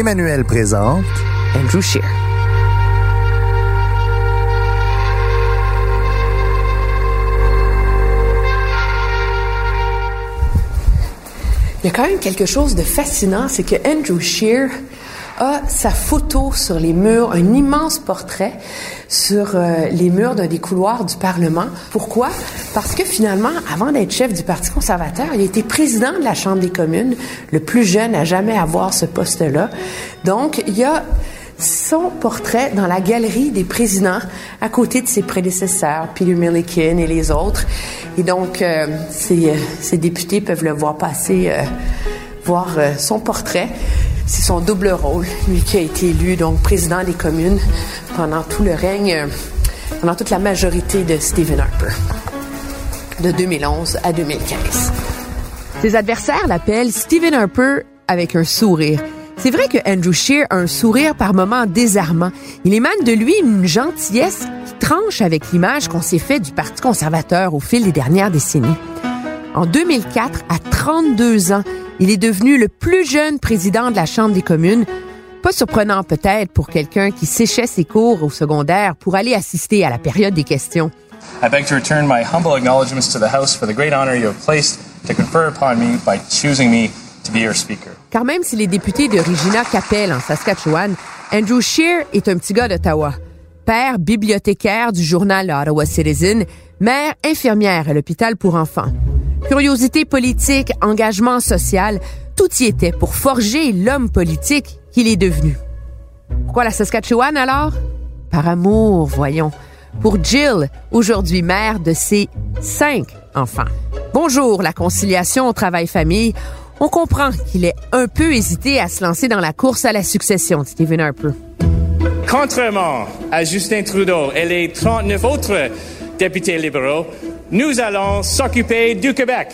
Emmanuel présente Andrew Scheer. Il y a quand même quelque chose de fascinant, c'est que Andrew Scheer a sa photo sur les murs, un immense portrait sur euh, les murs d'un des couloirs du Parlement. Pourquoi? Parce que finalement, avant d'être chef du Parti conservateur, il était président de la Chambre des communes, le plus jeune à jamais avoir ce poste-là. Donc, il y a son portrait dans la galerie des présidents à côté de ses prédécesseurs, Peter Milliken et les autres. Et donc, euh, ces, ces, députés peuvent le voir passer, euh, euh, son portrait. C'est son double rôle, lui qui a été élu donc président des communes pendant tout le règne, pendant toute la majorité de Stephen Harper, de 2011 à 2015. Ses adversaires l'appellent Stephen Harper avec un sourire. C'est vrai que Andrew Scheer a un sourire par moments désarmant. Il émane de lui une gentillesse qui tranche avec l'image qu'on s'est fait du Parti conservateur au fil des dernières décennies. En 2004, à 32 ans, il est devenu le plus jeune président de la Chambre des communes. Pas surprenant peut-être pour quelqu'un qui séchait ses cours au secondaire pour aller assister à la période des questions. I beg to return my humble acknowledgments to the House for the great honor you have placed to confer upon me by choosing me to be your speaker. Car même s'il est député de Regina Capel en Saskatchewan, Andrew Scheer est un petit gars d'Ottawa. Père bibliothécaire du journal Ottawa Citizen, mère infirmière à l'hôpital pour enfants. Curiosité politique, engagement social, tout y était pour forger l'homme politique qu'il est devenu. Pourquoi la Saskatchewan alors? Par amour, voyons. Pour Jill, aujourd'hui mère de ses cinq enfants. Bonjour, la conciliation travail-famille. On comprend qu'il ait un peu hésité à se lancer dans la course à la succession de Stephen Harper. Contrairement à Justin Trudeau et les 39 autres députés libéraux, nous allons s'occuper du Québec.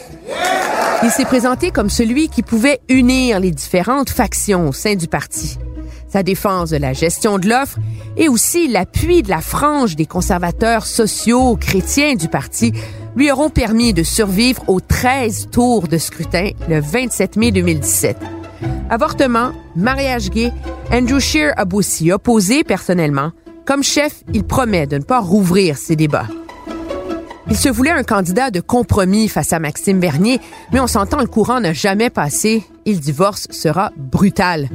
Il s'est présenté comme celui qui pouvait unir les différentes factions au sein du parti. Sa défense de la gestion de l'offre et aussi l'appui de la frange des conservateurs sociaux chrétiens du parti lui auront permis de survivre aux 13 tours de scrutin le 27 mai 2017. Avortement, mariage gay, Andrew Scheer a beau s'y opposer personnellement. Comme chef, il promet de ne pas rouvrir ces débats. Il se voulait un candidat de compromis face à Maxime Bernier, mais on s'entend le courant n'a jamais passé. Il divorce sera brutal.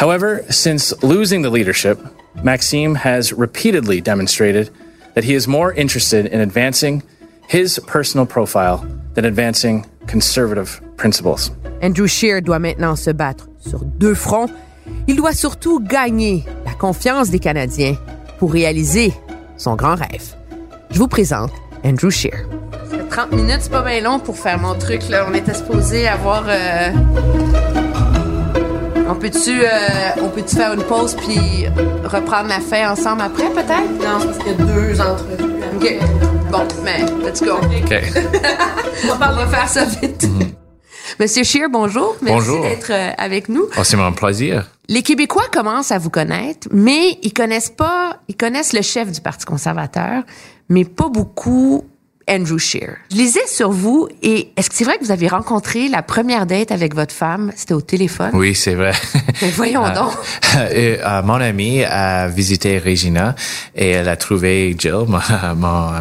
However, since losing the leadership, Maxime has repeatedly demonstrated that he is more interested in advancing his personal profile than advancing conservative principles. Andrew Scheer doit maintenant se battre sur deux fronts. Il doit surtout gagner la confiance des Canadiens pour réaliser son grand rêve. Je vous présente Andrew Scheer. 30 minutes, c'est pas bien long pour faire mon truc. Là. On était supposé avoir. Euh... On peut-tu euh... on peut faire une pause puis reprendre la fin ensemble après, peut-être? Non, c'est parce qu'il y a deux entrevues. OK. Bon, mais let's go. OK. on va faire ça vite. Mm -hmm. Monsieur Scheer, bonjour. Merci bonjour. d'être euh, avec nous. Oh, c'est mon plaisir. Les Québécois commencent à vous connaître, mais ils connaissent pas, ils connaissent le chef du Parti conservateur, mais pas beaucoup Andrew Scheer. Je lisais sur vous et est-ce que c'est vrai que vous avez rencontré la première date avec votre femme, c'était au téléphone? Oui, c'est vrai. Mais voyons donc. et, euh, mon amie a visité Regina et elle a trouvé Jill, mon, mon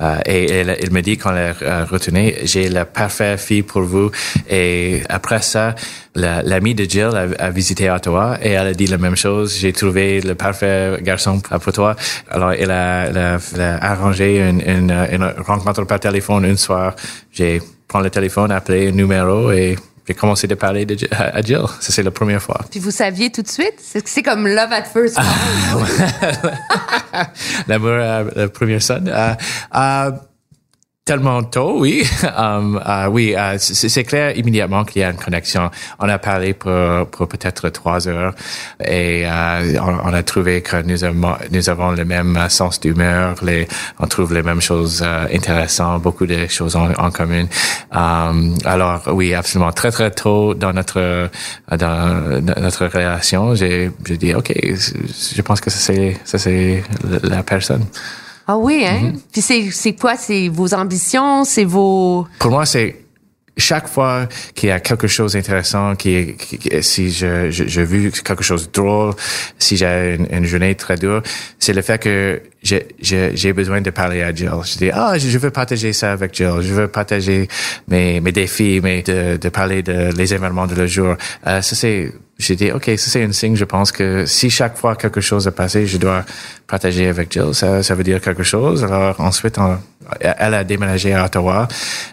euh, et elle, elle me dit quand elle est retournée, j'ai la parfaite fille pour vous. Et après ça, l'amie de Jill a, a, visité Ottawa et elle a dit la même chose. J'ai trouvé le parfait garçon pour toi. Alors, elle a, elle a, elle a arrangé une, une, une rencontre par téléphone une soir. J'ai pris le téléphone, appelé un numéro et j'ai commencé de parler de, à Jill. Ça, c'est la première fois. Puis vous saviez tout de suite? C'est comme love at first L'amour à la première sonne. Uh, uh, Tellement tôt, oui. um, uh, oui, uh, c'est clair immédiatement qu'il y a une connexion. On a parlé pour, pour peut-être trois heures et uh, on, a trouvé que nous avons, nous avons le même sens d'humeur, on trouve les mêmes choses uh, intéressantes, beaucoup de choses en, en commun. Um, alors oui, absolument. Très très tôt dans notre dans, notre relation, j'ai dit ok, je pense que ça c'est ça c'est la personne. Ah oui, hein? Mm-hmm. Puis c'est, c'est quoi? C'est vos ambitions? C'est vos... Pour moi, c'est chaque fois qu'il y a quelque chose d'intéressant, qui, qui, si je, je, je vu quelque chose de drôle, si j'ai une, une, journée très dure, c'est le fait que j'ai, j'ai, besoin de parler à Jill. Je dis, ah, je veux partager ça avec Jill. Je veux partager mes, mes défis, mais de, de parler de les événements de le jour. Euh, ça, c'est j'ai dit, OK, ça c'est un signe, je pense que si chaque fois quelque chose est passé, je dois partager avec Jill, ça, ça veut dire quelque chose. Alors ensuite, elle a déménagé à Ottawa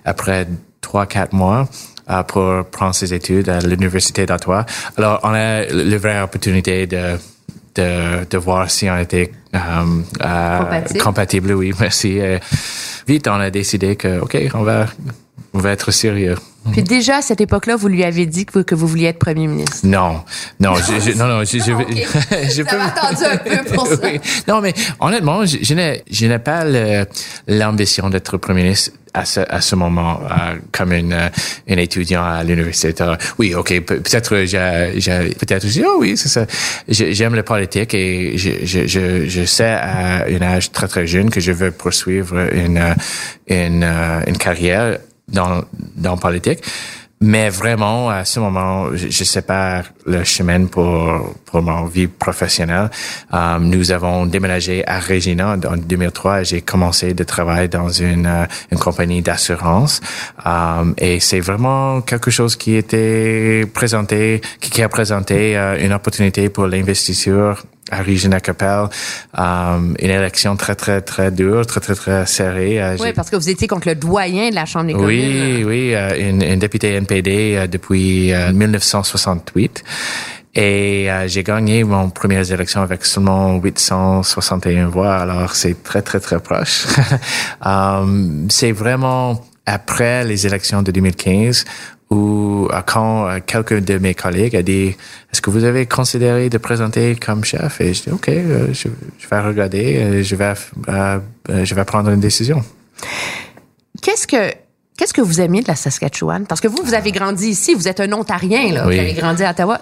après trois, quatre mois euh, pour prendre ses études à l'Université d'Ottawa. Alors, on a la vraie opportunité de, de, de voir si on était euh, euh, compatible. Oui, merci. vite, on a décidé que, OK, on va, on va être sérieux. Puis déjà à cette époque-là, vous lui avez dit que vous, que vous vouliez être premier ministre. Non, non, je, je, non, non, je, je, je peux. attendu un peu pour ça. oui. Non, mais honnêtement, je, je n'ai, je n'ai pas l'ambition d'être premier ministre à ce, à ce moment euh, comme une, euh, une étudiant à l'université. Oui, ok, peut-être j'ai, j'ai peut-être dis oh oui, c'est ça. J'aime la politique et je, je, je, je sais à un âge très très jeune que je veux poursuivre une une, une carrière dans, dans politique. Mais vraiment, à ce moment, je, je sépare le chemin pour, pour ma vie professionnelle. Um, nous avons déménagé à Regina en 2003. J'ai commencé de travailler dans une, euh, une compagnie d'assurance. Um, et c'est vraiment quelque chose qui était présenté, qui, qui a présenté uh, une opportunité pour l'investisseur à Regina Capel, um, une élection très, très, très dure, très, très, très serrée. Euh, oui, parce que vous étiez contre le doyen de la Chambre des communes. Oui, oui, euh, une, une députée NPD euh, depuis 1968. Et j'ai gagné mon première élection avec seulement 861 voix, alors c'est très, très, très proche. um, c'est vraiment après les élections de 2015 où quand euh, quelqu'un de mes collègues a dit est-ce que vous avez considéré de présenter comme chef? Et je dis ok euh, je, vais regarder je vais euh, je vais prendre une décision. Qu'est-ce que qu'est-ce que vous aimez de la Saskatchewan? Parce que vous vous avez grandi ici vous êtes un Ontarien là vous avez grandi à Ottawa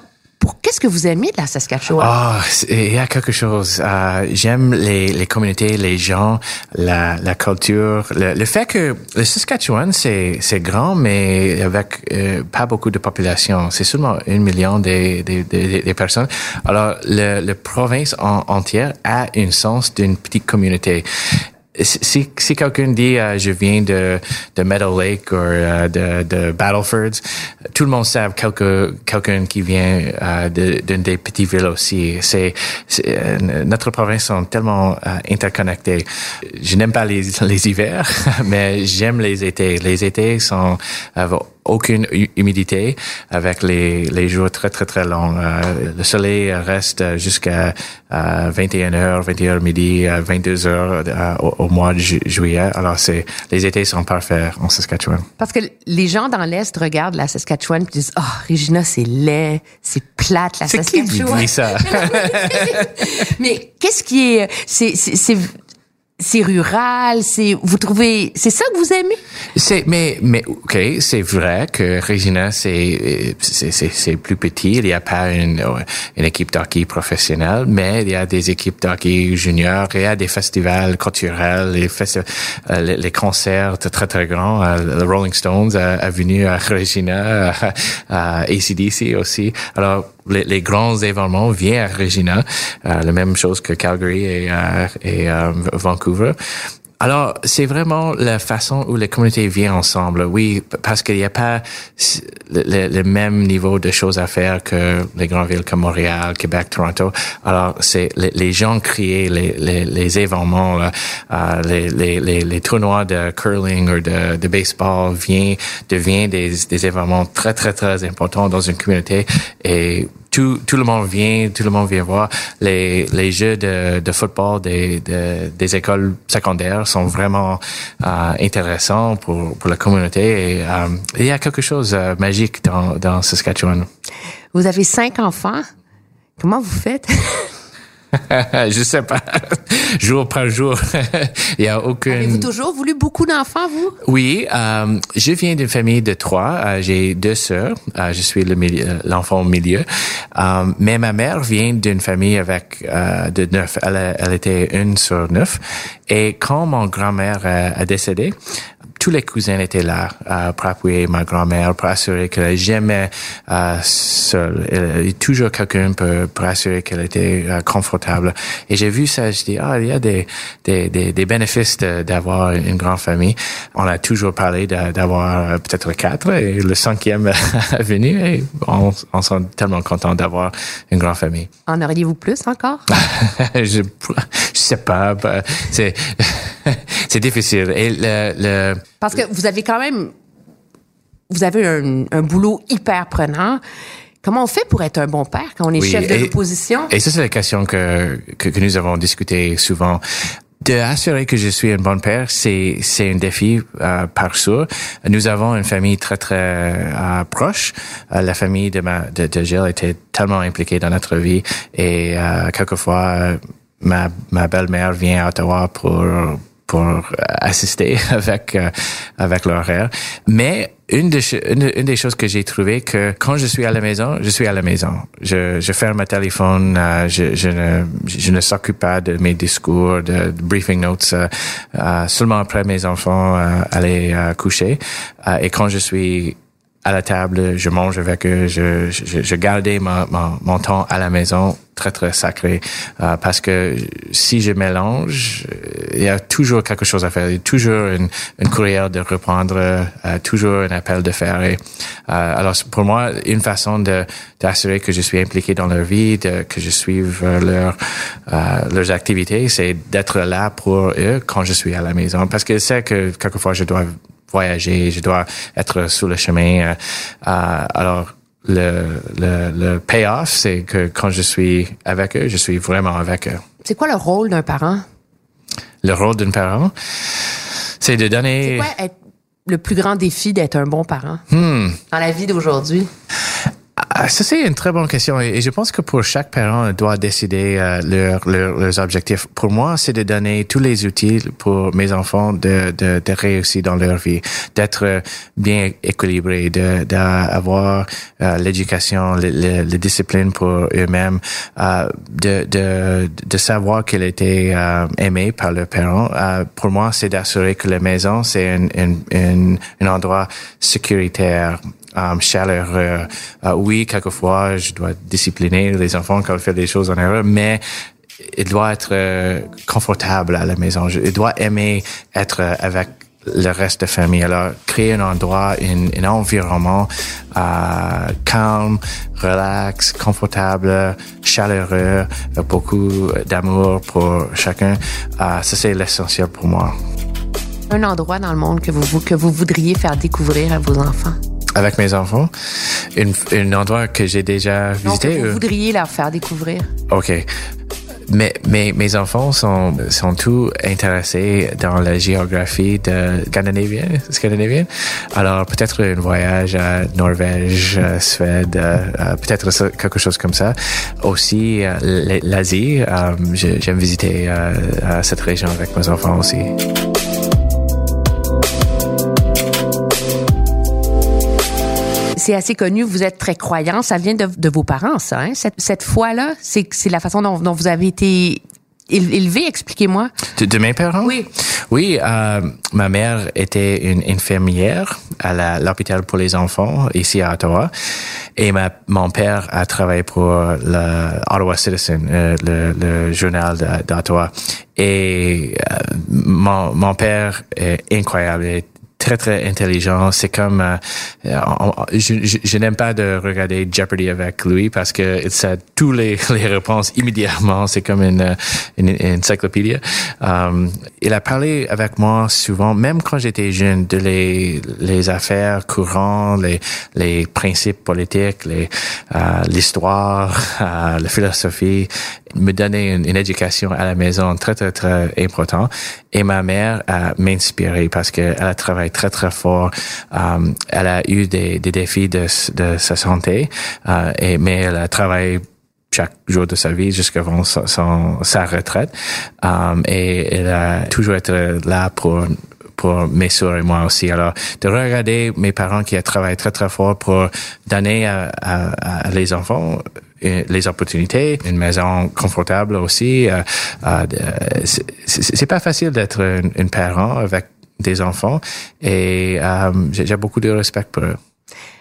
qu'est-ce que vous aimez de la Saskatchewan? Ah, il y a quelque chose. Euh, j'aime les, les communautés, les gens, la, la culture, le, le fait que le Saskatchewan c'est grand, mais avec euh, pas beaucoup de population. C'est seulement un million des des, des, personnes. Alors, le, le province en, entière a un sens d'une petite communauté si, si quelqu'un dit euh, je viens de, de Meadow Lake ou euh, de, de Battlefords, tout le monde sait quelqu'un qui vient euh, d'une des petites villes aussi. C'est, notre province sont tellement interconnectées. Je n'aime pas les, les hivers, mais j'aime les étés. Les étés sont aucune humidité avec les, les jours très, très, très longs. Euh, le soleil reste jusqu'à 21h, 21h midi, 22h euh, au, au, mois de juillet. Alors, c'est les étés sont parfaits en Saskatchewan. Parce que les gens dans l'Est regardent la Saskatchewan et disent « Oh, Regina, c'est laid, c'est plate, la Saskatchewan. » C'est qui dit ça? Mais qu'est-ce qui est... c'est c'est rural, c'est vous trouvez c'est ça que vous aimez? C'est mais mais OK, c'est vrai que Regina c'est c'est plus petit, il n'y a pas une une équipe d'hockey professionnelle, mais il y a des équipes d'hockey juniors, il y a des festivals culturels, les euh, les, concerts très très grands, euh, le Rolling Stones venu à Regina, à, à ACDC aussi. Alors les, les, grands événements viennent à Regina, euh, la même chose que Calgary et, euh, et euh, Vancouver. Alors, c'est vraiment la façon où les communautés viennent ensemble. Oui, parce qu'il n'y a pas le, le, même niveau de choses à faire que les grandes villes comme Montréal, Québec, Toronto. Alors, c'est les, les, gens créent les, les, les événements, euh, les, les, les, tournois de curling ou de, de baseball viennent, deviennent des, des événements très, très, très importants dans une communauté et tout, tout le monde vient, tout le monde vient voir. Les, les jeux de, de football des, de, des écoles secondaires sont vraiment euh, intéressants pour, pour la communauté. Et, euh, il y a quelque chose de magique dans, dans Saskatchewan. Vous avez cinq enfants. Comment vous faites? je sais pas. jour par jour. Il y a aucune. Avez-vous toujours voulu beaucoup d'enfants, vous? Oui, euh, je viens d'une famille de trois. Euh, J'ai deux sœurs. Euh, je suis le l'enfant au milieu. Mais ma mère vient d'une famille avec de neuf. Elle, elle, était une sur neuf. Et quand mon grand-mère a, a décédé, tous les cousins étaient là euh, pour appuyer ma grand-mère, pour assurer qu'elle jamais euh, seule. Il y a toujours quelqu'un pour, pour assurer qu'elle était euh, confortable. Et j'ai vu ça, je dis, ah, il y a des, des, des, des bénéfices d'avoir une grande famille. On a toujours parlé d'avoir euh, peut-être quatre et le cinquième est venu et on, on s'est tellement content d'avoir une grande famille. En auriez-vous plus encore? je, je sais pas. Bah, c'est, c'est difficile. Et le, le parce que vous avez quand même, vous avez un, un boulot hyper prenant. Comment on fait pour être un bon père quand on est Oui, chef de l'opposition? Et ça, c'est la question que, que, que nous avons discuté souvent. De assurer que je suis un bon père, c'est c'est un défi euh, par soi. Nous avons une famille très très euh, proche. Euh, la famille de ma de, de Jill était tellement impliquée dans notre vie et euh, quelquefois ma ma belle-mère vient à Ottawa pour pour euh, assister avec euh, avec l'horaire. Mais une des, une, des choses que j'ai trouvé que quand je suis à la maison, je suis à la maison. Je, je ferme mon téléphone, euh, je, je ne, je ne s'occupe pas de mes discours, de, briefing notes, euh, euh, seulement après mes enfants euh, aller coucher. Et quand je suis à la table, je mange avec eux, je, je, je gardais mon, mon, mon temps à la maison très, très sacré. Euh, parce que si je mélange, il y a toujours quelque chose à faire. Il y a toujours une, une courrière de reprendre, euh, toujours un appel de faire. Et, euh, alors, pour moi, une façon de d'assurer que je suis impliqué dans leur vie, de, que je suive euh, leur, euh, leurs activités, c'est d'être là pour eux quand je suis à la maison. Parce que c'est que quelquefois, je dois voyager, je dois être sur le chemin. euh, euh, alors, le, le, le payoff, c'est que quand je suis avec eux, je suis vraiment avec eux. C'est quoi le rôle d'un parent? Le rôle d'un parent, c'est de C'est donner... quoi être le plus grand défi d'être un bon parent Hmm. dans la vie d'aujourd'hui? Ah, Ça, c'est une très bonne question. Et je pense que pour chaque parent, doit décider euh, leur, leur- leurs objectifs. Pour moi, c'est de donner tous les outils pour mes enfants de, de, de réussir dans leur vie, d'être euh, bien équilibrés, de d'avoir euh, l'éducation, le, le, le discipline pour eux-mêmes, euh, de, de, de savoir qu'ils étaient euh, aimés par leurs parents. Euh, pour moi, c'est d'assurer que la maison, c'est un, un, un, un endroit sécuritaire, um, chaleureux. Euh, oui, quelquefois, je dois discipliner les enfants quand ils font des choses en erreur, mais il doit être euh, confortable à la maison. Il doit aimer être euh, avec le reste de la famille. Alors, créer un endroit, un, environnement euh, calme, relax, confortable, chaleureux, beaucoup d'amour pour chacun. Euh, ça, c'est l'essentiel pour moi. Un endroit dans le monde que vous, que vous voudriez faire découvrir à vos enfants? Avec mes enfants, un endroit que j'ai déjà Non, que visité. vous euh, voudriez leur faire découvrir? OK. Mais mes, mes enfants sont, sont tous intéressés dans la géographie de scandinavienne. scandinavienne. Alors, peut-être un voyage à Norvège, Suède, euh, peut-être quelque chose comme ça. Aussi, euh, l'Asie. euh, J'aime visiter euh, cette région avec mes enfants aussi. C'est assez connu, vous êtes très croyant. Ça vient de, de vos parents, ça. Hein? Cette, cette foi-là, c'est la façon dont, dont vous avez été éle- élevé. Expliquez-moi. De, de mes parents? Oui. Oui, euh, ma mère était une infirmière à la- l'hôpital pour les enfants ici à Ottawa. Et ma, mon père a travaillé pour le Ottawa Citizen, euh, le, le journal d'Ottawa. Et euh, mon, mon père est incroyable. Très très intelligent. C'est comme euh, je, je, n'aime pas de regarder Jeopardy avec lui parce que sait tous les, les réponses immédiatement. C'est comme une, une, une encyclopédie. Il a parlé avec moi souvent, même quand j'étais jeune, de les les affaires courantes, les les principes politiques, les euh, l'histoire, euh, la philosophie. Me donner une, une éducation à la maison très très très important. Et ma mère a m'inspiré parce qu'elle a travaillé très très fort. Um, elle a eu des, des défis de, de sa santé, uh, et, mais elle a travaillé chaque jour de sa vie jusqu'avant son, son, sa retraite. Um, et elle a toujours été là pour pour mes soeurs et moi aussi. Alors, de regarder mes parents qui ont travaillé très, très fort pour donner à, à, à les enfants les opportunités, une maison confortable aussi. Euh, euh, c'est pas facile d'être un, parent avec des enfants et euh, j'ai beaucoup de respect pour eux.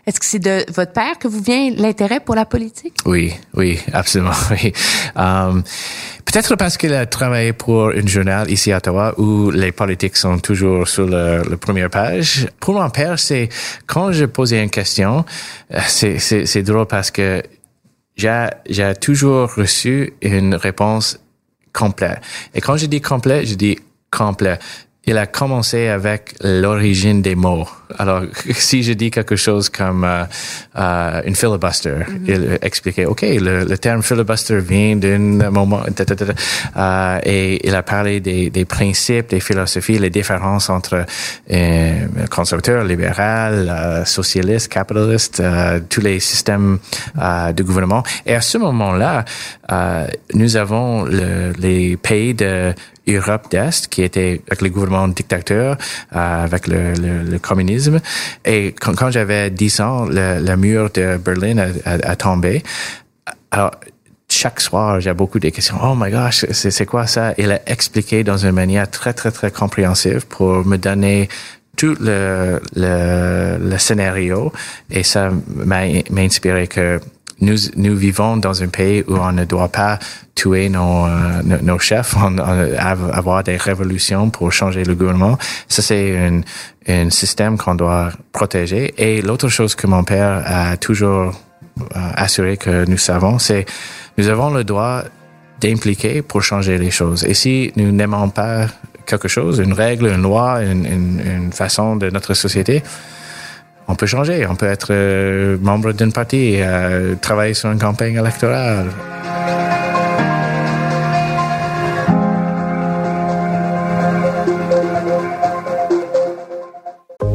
Est-ce que c'est de votre père que vous vient l'intérêt pour la politique? Oui, oui, absolument, oui. Um, Peut-être parce qu'il a travaillé pour un journal ici à Ottawa où les politiques sont toujours sur le première page. Pour mon père, c'est quand je posais une question, c'est drôle parce que j'ai toujours reçu une réponse complète. Et quand je dis complet, je dis complet il a commencé avec l'origine des mots. Alors, si je dis quelque chose comme euh, euh, une filibuster, mm -hmm. il expliquait, OK, le, le, terme filibuster vient d'un moment, euh, et il a parlé des, des, principes, des philosophies, les différences entre euh, conservateur, libéral, euh, socialiste, capitaliste, euh, tous les systèmes de gouvernement. Et à ce moment-là, nous avons le, les pays de Europe d'Est, qui était avec le gouvernement dictateur, euh, avec le, le, le, communisme. Et quand, j'avais 10 ans, le, mur de Berlin a tombé. Alors, chaque soir, j'ai beaucoup de questions. Oh my gosh, c'est quoi ça? Il a expliqué dans une manière très, très, très compréhensive pour me donner tout le, le, le scénario et ça m'a inspiré que nous, nous vivons dans un pays où on ne doit pas tuer nos, euh, nos chefs, on, on, avoir des révolutions pour changer le gouvernement. Ça, c'est un, un système qu'on doit protéger. Et l'autre chose que mon père a toujours euh, assuré que nous savons, c'est nous avons le droit d'impliquer pour changer les choses. Et si nous n'aimons pas quelque chose, une règle, une loi, une, une, une façon de notre société, on peut changer. On peut être euh, membre d'une partie et euh, travailler sur une campagne électorale.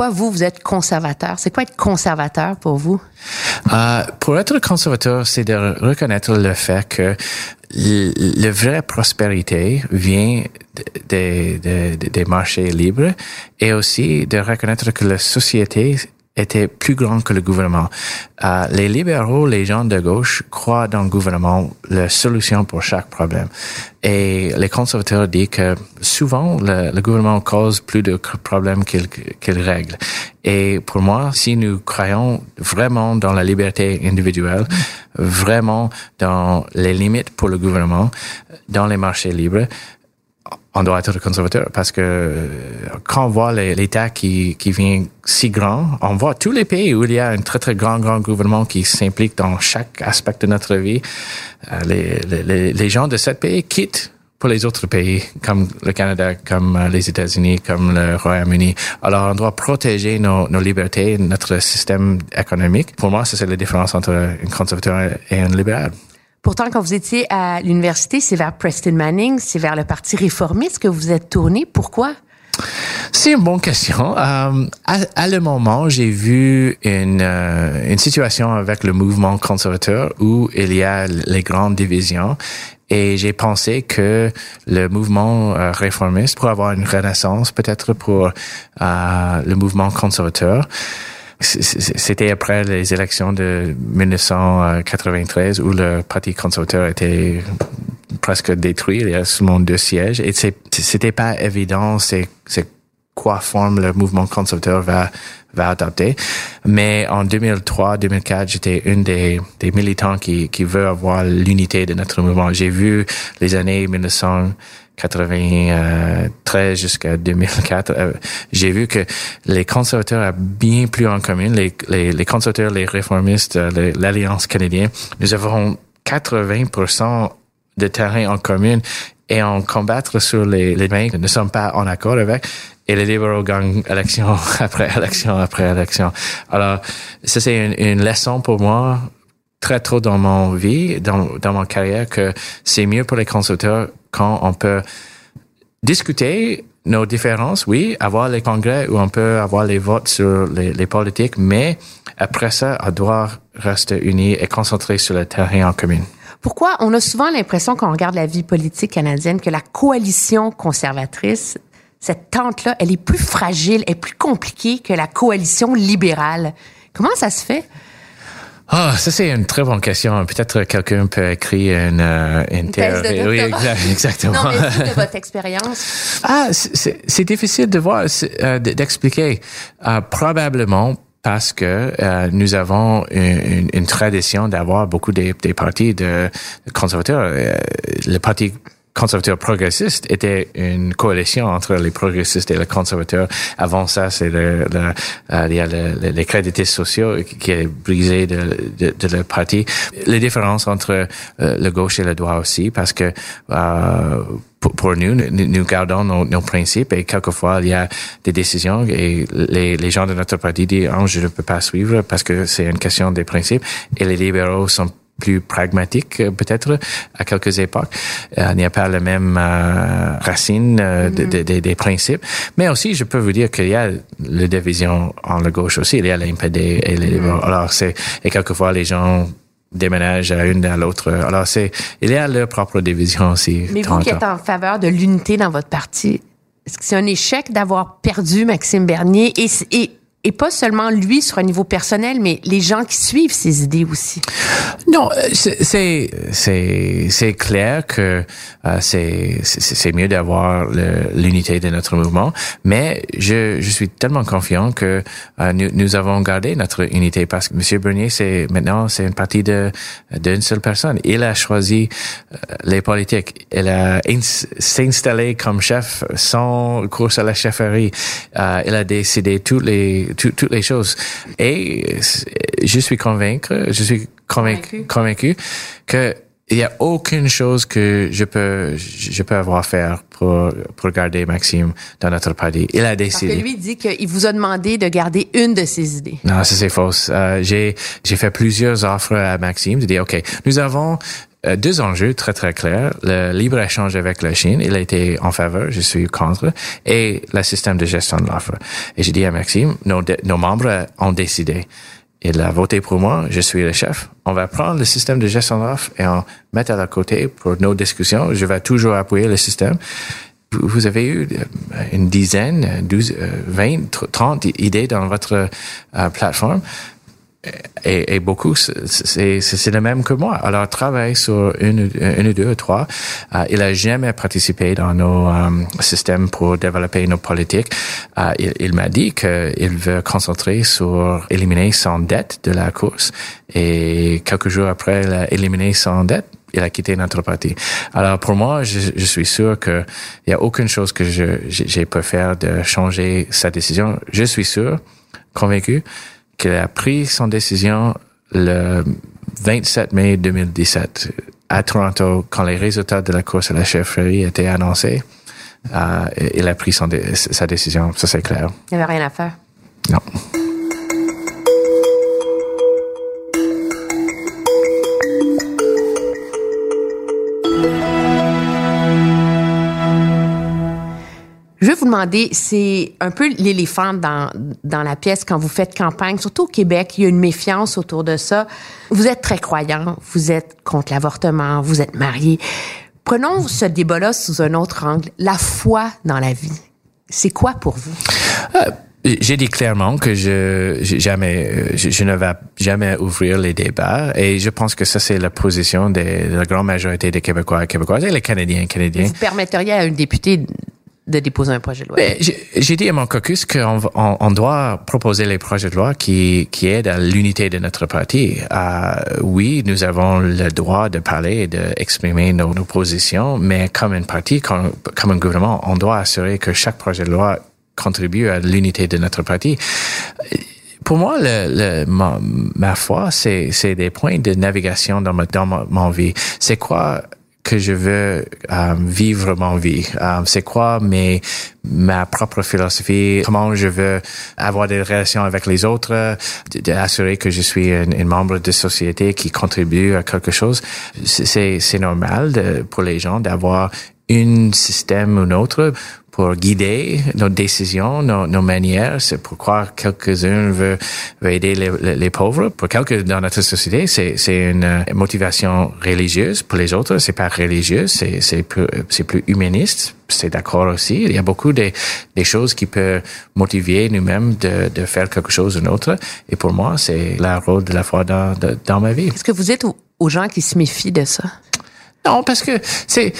Pourquoi vous, vous êtes conservateur? C'est quoi être conservateur pour vous? Euh, pour être conservateur, c'est de reconnaître le fait que la vraie prospérité vient des, des, des marchés libres et aussi de reconnaître que la société était plus grand que le gouvernement. Euh, les libéraux, les gens de gauche, croient dans le gouvernement la solution pour chaque problème. Et les conservateurs disent que souvent, le, gouvernement cause plus de problèmes qu'il qu'il règle. Et pour moi, si nous croyons vraiment dans la liberté individuelle, vraiment dans les limites pour le gouvernement, dans les marchés libres, on doit être conservateur parce que quand on voit l'État qui, qui vient si grand, on voit tous les pays où il y a un très, très grand, grand gouvernement qui s'implique dans chaque aspect de notre vie. Les, les, les gens de ce pays quittent pour les autres pays, comme le Canada, comme les États-Unis, comme le Royaume-Uni. Alors, on doit protéger nos, nos libertés, notre système économique. Pour moi, c'est la différence entre un conservateur et un libéral. Pourtant, quand vous étiez à l'université, c'est vers Preston Manning, c'est vers le Parti réformiste que vous êtes tourné. Pourquoi? C'est une bonne question. Euh, à, à, le moment, j'ai vu une, euh, situation avec le mouvement conservateur où il y a les grandes divisions et j'ai pensé que le mouvement euh, réformiste pourrait avoir une renaissance peut-être pour euh, le mouvement conservateur. C'était après les élections de 1993 où le Parti conservateur était presque détruit. Il y a seulement deux sièges. Et c'était pas évident c'est quoi forme le mouvement conservateur va va adopter. Mais en 2003-2004, j'étais une des, des militants qui, qui veut avoir l'unité de notre mouvement. J'ai vu les années 1993 jusqu'à 2004. Euh, j'ai vu que les conservateurs ont bien plus en commun. Les, les, les conservateurs, les réformistes, euh, l'Alliance canadienne, nous avons 80% de terrain en commun et en combattre sur les, les nous ne sommes pas en accord avec. Et les libéraux gagnent élection après élection après élection. Alors, ça c'est une, une, leçon pour moi très tôt dans mon vie, dans, dans mon carrière, que c'est mieux pour les consulteurs quand on peut discuter nos différences, oui, avoir les congrès où on peut avoir les votes sur les, politiques, mais après ça, on doit rester unis et concentré sur le terrain en commun. Pourquoi on a souvent l'impression quand on regarde la vie politique canadienne que la coalition conservatrice, cette tente-là, elle est plus fragile, elle est plus compliquée que la coalition libérale? Comment ça se fait? Ah, ça c'est une très bonne question. Peut-être quelqu'un peut écrire une, euh, une, théorie. oui, exactement. non, mais de votre expérience. Ah, c'est difficile de voir, euh, d'expliquer. Euh, probablement parce que euh, nous avons une, une tradition d'avoir beaucoup des, des partis de conservateurs. Euh, le parti conservateur progressiste était une coalition entre les progressistes et les conservateurs. Avant ça, c'est le, le, euh, il y a le, les crédités sociaux qui est brisé de, de, de le parti. Les différences entre euh, le gauche et le droit aussi, parce que euh, pour, nous, nous, gardons nos, nos, principes et quelquefois il y a des décisions et les, les gens de notre parti disent oh, je ne peux pas suivre parce que c'est une question des principes et les libéraux sont plus pragmatique euh, peut-être à quelques époques. Euh, il n'y a pas la même euh, racine mm-hmm. des principes. Mais aussi, je peux vous dire qu'il y a la division en la gauche aussi. Il y a l'NPD et les libéraux. Alors, c'est, et quelquefois, les gens déménagent à une à l'autre. Alors, c'est, il y a leur propre division aussi. Mais vous qui êtes en faveur de l'unité dans votre parti, est-ce que c'est un échec d'avoir perdu Maxime Bernier et, et et pas seulement lui sur un niveau personnel, mais les gens qui suivent ses idées aussi. Non, euh, c'est c'est c'est clair que euh, c'est c'est mieux d'avoir l'unité de notre mouvement, mais je je suis tellement confiant que euh, nous nous avons gardé notre unité parce que Monsieur Bernier c'est maintenant c'est une partie de d'une seule personne. Il a choisi les politiques. Il a s'installé comme chef sans course à la chefferie. il a décidé tous les toutes les choses. Et je suis convaincu, je suis convaincu, convaincu que il y a aucune chose que je peux je peux avoir à faire pour pour garder Maxime dans notre parti. Il a décidé. Parce que lui dit qu'il vous a demandé de garder une de ses idées. Non, ça c'est faux. Euh, j'ai j'ai fait plusieurs offres à Maxime de dire ok, nous avons deux enjeux très très clairs. Le libre-échange avec la Chine, il a été en faveur, je suis contre, et le système de gestion de l'offre. Et j'ai dit à Maxime, nos, nos membres ont décidé. Il a voté pour moi, je suis le chef. On va prendre le système de gestion de l'offre et on mettre à la côté pour nos discussions. Je vais toujours appuyer le système vous avez eu euh, une dizaine, 12, 20, 30 idées dans votre euh, plateforme et, et, beaucoup, c'est le même que moi. Alors, travaille sur une, une ou deux ou trois. Euh, il a jamais participé dans nos euh, systèmes pour développer nos politiques. Euh, il, il m'a dit qu'il veut concentrer sur éliminer son dette de la course. Et quelques jours après, il a éliminé son dette il a quitté notre parti. Alors pour moi, je, je suis sûr que il y a aucune chose que je j'ai pu faire de changer sa décision. Je suis sûr, convaincu qu'il a pris son décision le 27 mai 2017 à Toronto quand les résultats de la course à la chefferie étaient annoncés. Euh, il a pris son sa décision, ça c'est clair. Il n'y avait rien à faire? Non. Demander, c'est un peu l'éléphant dans, dans la pièce quand vous faites campagne, surtout au Québec, il y a une méfiance autour de ça. Vous êtes très croyant, vous êtes contre l'avortement, vous êtes marié. Prenons ce débat-là sous un autre angle, la foi dans la vie. C'est quoi pour vous? Euh, j'ai dit clairement que je, jamais, je, ne vais jamais ouvrir les débats et je pense que ça c'est la position de la grande majorité des Québécois et Québécoises et les Canadiens et Canadiens. Vous permetteriez à un député de déposer un projet de loi. Ben, j'ai dit à mon caucus qu'on on, doit proposer les projets de loi qui, aident à l'unité de notre parti. Euh, oui, nous avons le droit de parler et d'exprimer nos, nos positions, mais comme un parti, comme, un gouvernement, on doit assurer que chaque projet de loi contribue à l'unité de notre parti pour moi, ma, foi, c'est, des points de navigation dans ma, ma vie. C'est quoi que je veux euh, vivre mon vie. Euh, c'est quoi mes ma propre philosophie, comment je veux avoir des relations avec les autres, d'assurer que je suis un, membre de société qui contribue à quelque chose. C'est c'est normal de, pour les gens d'avoir un système ou un autre pour guider nos décisions, nos, nos manières. C'est pourquoi quelques-uns veulent, veulent aider les, les, pauvres. Pour quelques dans notre société, c'est, une euh, motivation religieuse. Pour les autres, c'est pas religieux, c'est, c'est plus, c'est plus humaniste. C'est d'accord aussi. Il y a beaucoup de, des choses qui peuvent motiver nous-mêmes de, de faire quelque chose ou autre. Et pour moi, c'est la rôle de la foi dans, dans ma vie. Est-ce que vous êtes aux gens qui se méfient de ça? Non, parce que c'est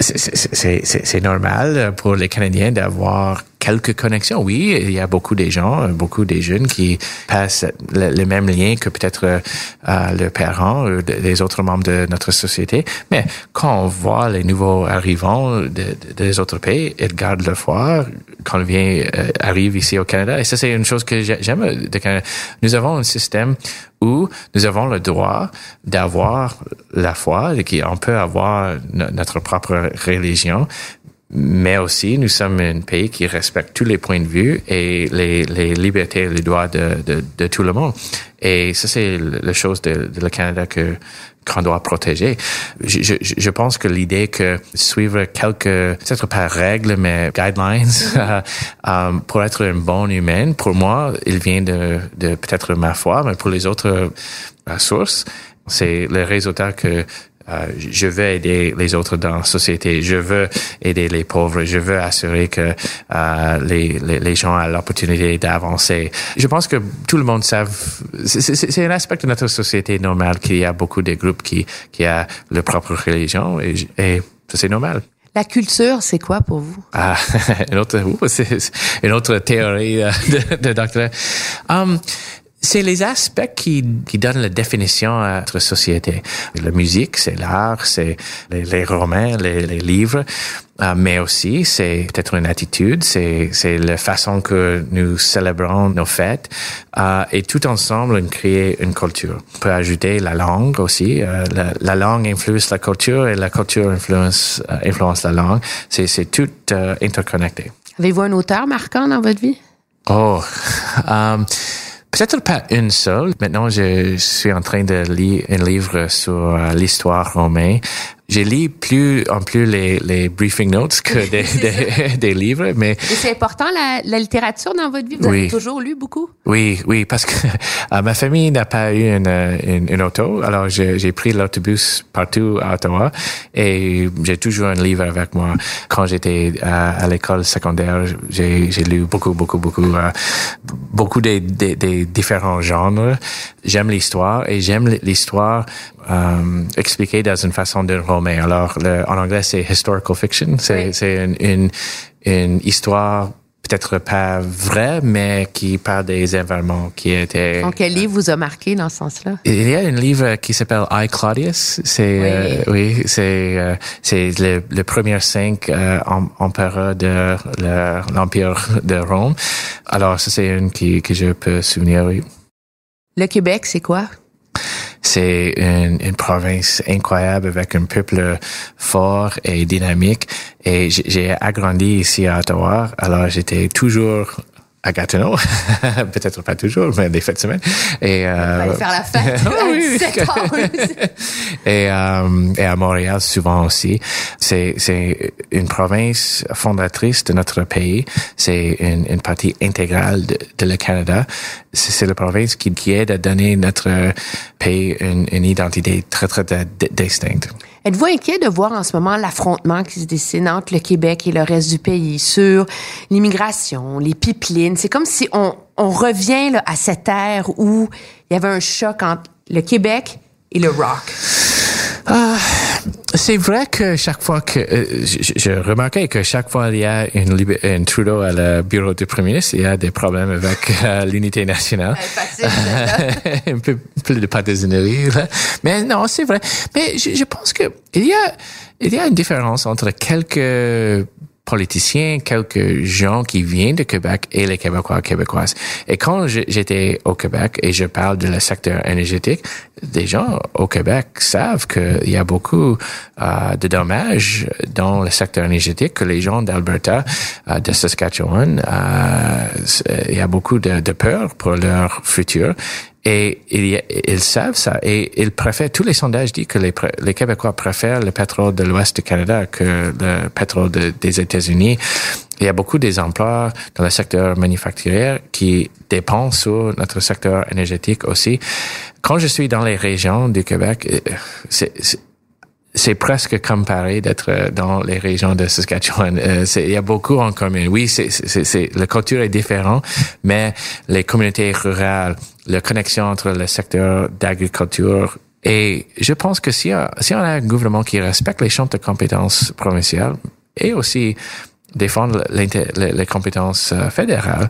c'est normal pour les Canadiens d'avoir quelques connexions. Oui, il y a beaucoup de gens, beaucoup de jeunes qui passent le, même lien que peut-être euh, le parent ou les autres membres de notre société. Mais quand on voit les nouveaux arrivants de, des autres pays, ils gardent leur foi quand ils viennent, euh, arrivent ici au Canada. Et ça, c'est une chose que j'aime de Canada. Nous avons un système où nous avons le droit d'avoir la foi et qu'on peut avoir notre propre religion, mais aussi nous sommes un pays qui respecte tous les points de vue et les, les libertés et les droits de, de, de tout le monde. Et ça, c'est la chose de, de le Canada que qu'on doit protéger. Je, je, je pense que l'idée que suivre quelques, peut-être pas règles, mais guidelines mm-hmm. euh, pour être une bonne humaine, pour moi, il vient de, de peut-être ma foi, mais pour les autres euh, sources, c'est le résultat que euh, je veux aider les autres dans la société, je veux aider les pauvres, je veux assurer que euh, les, les, les, gens aient l'opportunité d'avancer. Je pense que tout le monde savent, c'est un aspect de notre société normale qu'il y a beaucoup de groupes qui, qui a leur propre religion et, et c'est normal. La culture, c'est quoi pour vous? Ah, une autre, une autre théorie euh, de, de docteur. Um, c'est les aspects qui, qui donnent la définition à notre société. La musique, c'est l'art, c'est les, les, romans, les, les livres, euh, mais aussi c'est peut-être une attitude, c'est c'est la façon que nous célébrons nos fêtes euh, et tout ensemble on crée une culture. On peut ajouter la langue aussi. Euh, la, la, langue influence la culture et la culture influence euh, influence la langue. C'est c'est tout euh, interconnecté. Avez-vous un auteur marquant dans votre vie? Oh. Peut-être pas une seule. Maintenant, je suis en train de lire un livre sur euh, l'histoire romaine j'ai lu plus en plus les, les briefing notes que des, des, des, livres, mais... c'est important la, la, littérature dans votre vie? Vous avez toujours lu beaucoup? Oui, oui, parce que euh, ma famille n'a pas eu une, une, une auto, alors j'ai pris l'autobus partout à Ottawa et j'ai toujours un livre avec moi. Quand j'étais à, à l'école secondaire, j'ai lu beaucoup, beaucoup, beaucoup, euh, beaucoup des, des, des différents genres. J'aime l'histoire et j'aime l'histoire euh, expliquée dans une façon de roman alors, le, en anglais, c'est historical fiction. C'est une, une, une, histoire peut-être pas vraie, mais qui parle des événements qui étaient... En quel livre vous a marqué dans ce sens-là? Il y a un livre qui s'appelle I, Claudius. C'est, oui, euh, oui c'est, euh, c'est le, le, premier cinq euh, empereurs de l'Empire de Rome. Alors, ça, c'est une qui, que je peux souvenir, oui. Le Québec, c'est quoi? C'est une, une, province incroyable avec un peuple fort et dynamique. Et j'ai agrandi ici à Ottawa. Alors j'étais toujours à Gatineau, peut-être pas toujours, mais des fêtes de semaine. Et euh, faire la fête et, euh, et à Montréal souvent aussi. C'est c'est une province fondatrice de notre pays. C'est une, une partie intégrale de, de le Canada. C'est la province qui, qui aide à donner notre pays une, une identité très très distincte. Êtes-vous inquiet de voir en ce moment l'affrontement qui se dessine entre le Québec et le reste du pays sur l'immigration, les pipelines? C'est comme si on, on revient à cette ère où il y avait un choc entre le Québec et le rock. C'est vrai que chaque fois que euh, je, remarquais que chaque fois il y a une, une Trudeau à le bureau du premier ministre, il y a des problèmes avec euh, l'unité nationale. un peu plus de partisanerie. Mais non, c'est vrai. Mais je, je pense que il y a il y a une différence entre quelques politiciens, quelques gens qui viennent de Québec et les Québécois québécoises. Et quand j'étais au Québec et je parle de le secteur énergétique, des gens au Québec savent qu'il y a beaucoup euh, de dommages dans le secteur énergétique, que les gens d'Alberta, euh, de Saskatchewan, euh, il y a beaucoup de, de peur pour leur futur. Et ils, ils, savent ça. Et ils préfèrent, tous les sondages disent que les, les Québécois préfèrent le pétrole de l'Ouest du Canada que le pétrole des États-Unis. Il y a beaucoup des emplois dans le secteur manufacturier qui dépendent sur notre secteur énergétique aussi. Quand je suis dans les régions du Québec, euh, c'est c'est presque comparé d'être dans les régions de Saskatchewan. Euh, il y a beaucoup en commun. Oui, c'est, c'est, la culture est différente, mais les communautés rurales, la connexion entre le secteur d'agriculture et je pense que si, si on a un gouvernement qui respecte les champs de compétences provinciales et aussi défendre les, compétences euh, fédérales,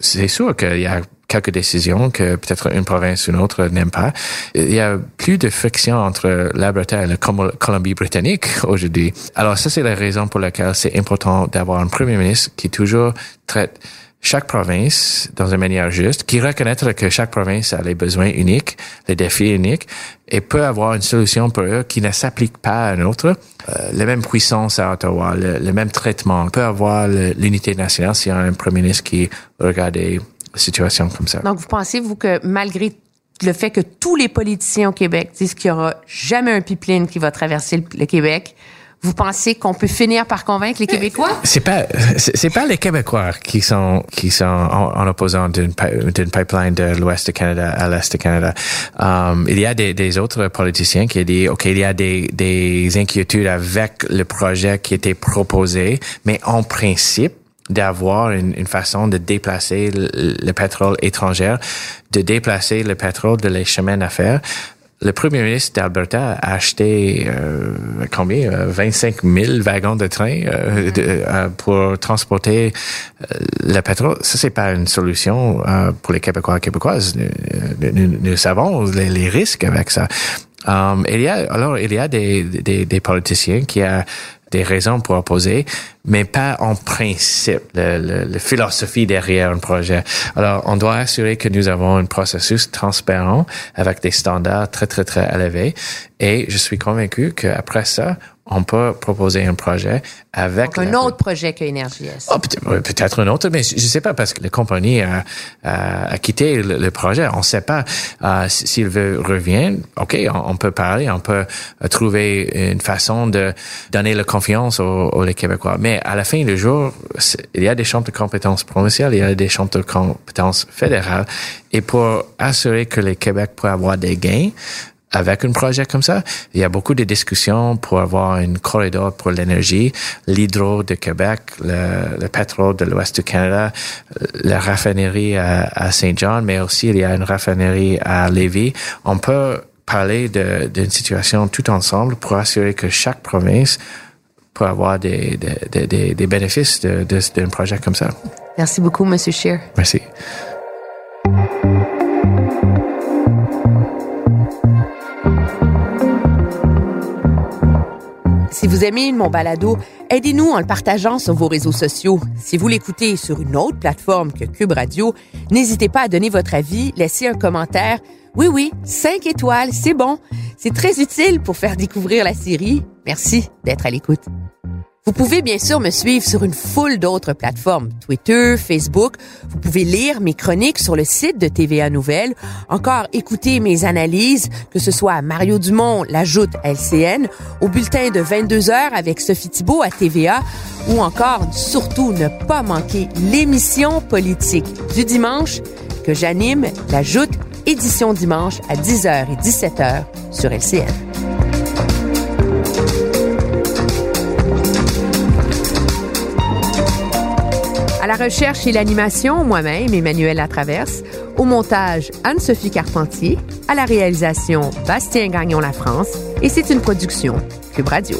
c'est sûr qu'il y a quelques décisions que peut-être une province ou une autre n'aime pas. Il y a plus de friction entre l'Alberta et la Colombie-Britannique aujourd'hui. Alors ça, c'est la raison pour laquelle c'est important d'avoir un premier ministre qui toujours traite chaque province dans une manière juste, qui reconnaître que chaque province a les besoins uniques, les défis uniques, et peut avoir une solution pour eux qui ne s'applique pas à un autre. Euh, la même puissance à Ottawa, le, même traitement. Peut avoir l'unité nationale s'il y a un premier ministre qui regarde des situations comme ça. Donc, vous pensez, vous, que malgré le fait que tous les politiciens au Québec disent qu'il y aura jamais un pipeline qui va traverser le Québec, vous pensez qu'on peut finir par convaincre les Québécois? C'est pas c'est pas les Québécois qui sont qui sont en, opposant d'une d'une pipeline de l'Ouest du Canada à l'Est du Canada. Um, il y a des, des autres politiciens qui disent ok il y a des des inquiétudes avec le projet qui était proposé, mais en principe d'avoir une, une, façon de déplacer le, le, pétrole étranger, de déplacer le pétrole de les chemins d'affaires le premier ministre d'Alberta a acheté euh, combien 25 euh, 000 wagons de train euh, de, pour transporter le pétrole. Ça c'est pas une solution pour les Québécois et Québécoises. Nous, nous, savons les, risques avec ça. Il y a alors il y a des, des, des politiciens qui a des raisons pour opposer, mais pas en principe la philosophie derrière un projet. Alors, on doit assurer que nous avons un processus transparent avec des standards très, très, très élevés. Et je suis convaincu qu'après ça, on peut proposer un projet avec... un autre projet que EnergyS. Oh, peut-être un autre, mais je ne sais pas parce que la compagnie a, a, quitté le, projet. On ne sait pas euh, s'il veut revenir. OK, on, peut parler, on peut trouver une façon de donner la confiance aux, aux les Québécois. Mais à la fin du jour, il y a des champs de compétences provinciales, il y a des champs de compétences fédérales. Et pour assurer que les Québec peuvent avoir des gains, avec un projet comme ça, il y a beaucoup de discussions pour avoir une corridor pour l'énergie, l'hydro de Québec, le, le pétrole de l'ouest du Canada, la raffinerie à, à Saint John, mais aussi il y a une raffinerie à Lévis. On peut parler d'une situation tout ensemble pour assurer que chaque province peut avoir des, des, des, des bénéfices d'un de, projet comme ça. Merci beaucoup, Monsieur Scheer. Merci. Si vous aimez mon balado, aidez-nous en le partageant sur vos réseaux sociaux. Si vous l'écoutez sur une autre plateforme que Cube Radio, n'hésitez pas à donner votre avis, laisser un commentaire. Oui, oui, cinq étoiles, c'est bon. C'est très utile pour faire découvrir la série. Merci d'être à l'écoute. Vous pouvez bien sûr me suivre sur une foule d'autres plateformes, Twitter, Facebook. Vous pouvez lire mes chroniques sur le site de TVA Nouvelles, encore écouter mes analyses, que ce soit à Mario Dumont, l'ajoute LCN, au bulletin de 22 heures avec Sophie Thibault à TVA, ou encore, surtout, ne pas manquer l'émission politique du dimanche que j'anime, l'ajoute édition dimanche à 10h et 17h sur LCN. À la recherche et l'animation, moi-même, Emmanuel Latraverse. Au montage, Anne-Sophie Carpentier. À la réalisation, Bastien Gagnon La France. Et c'est une production Cube Radio.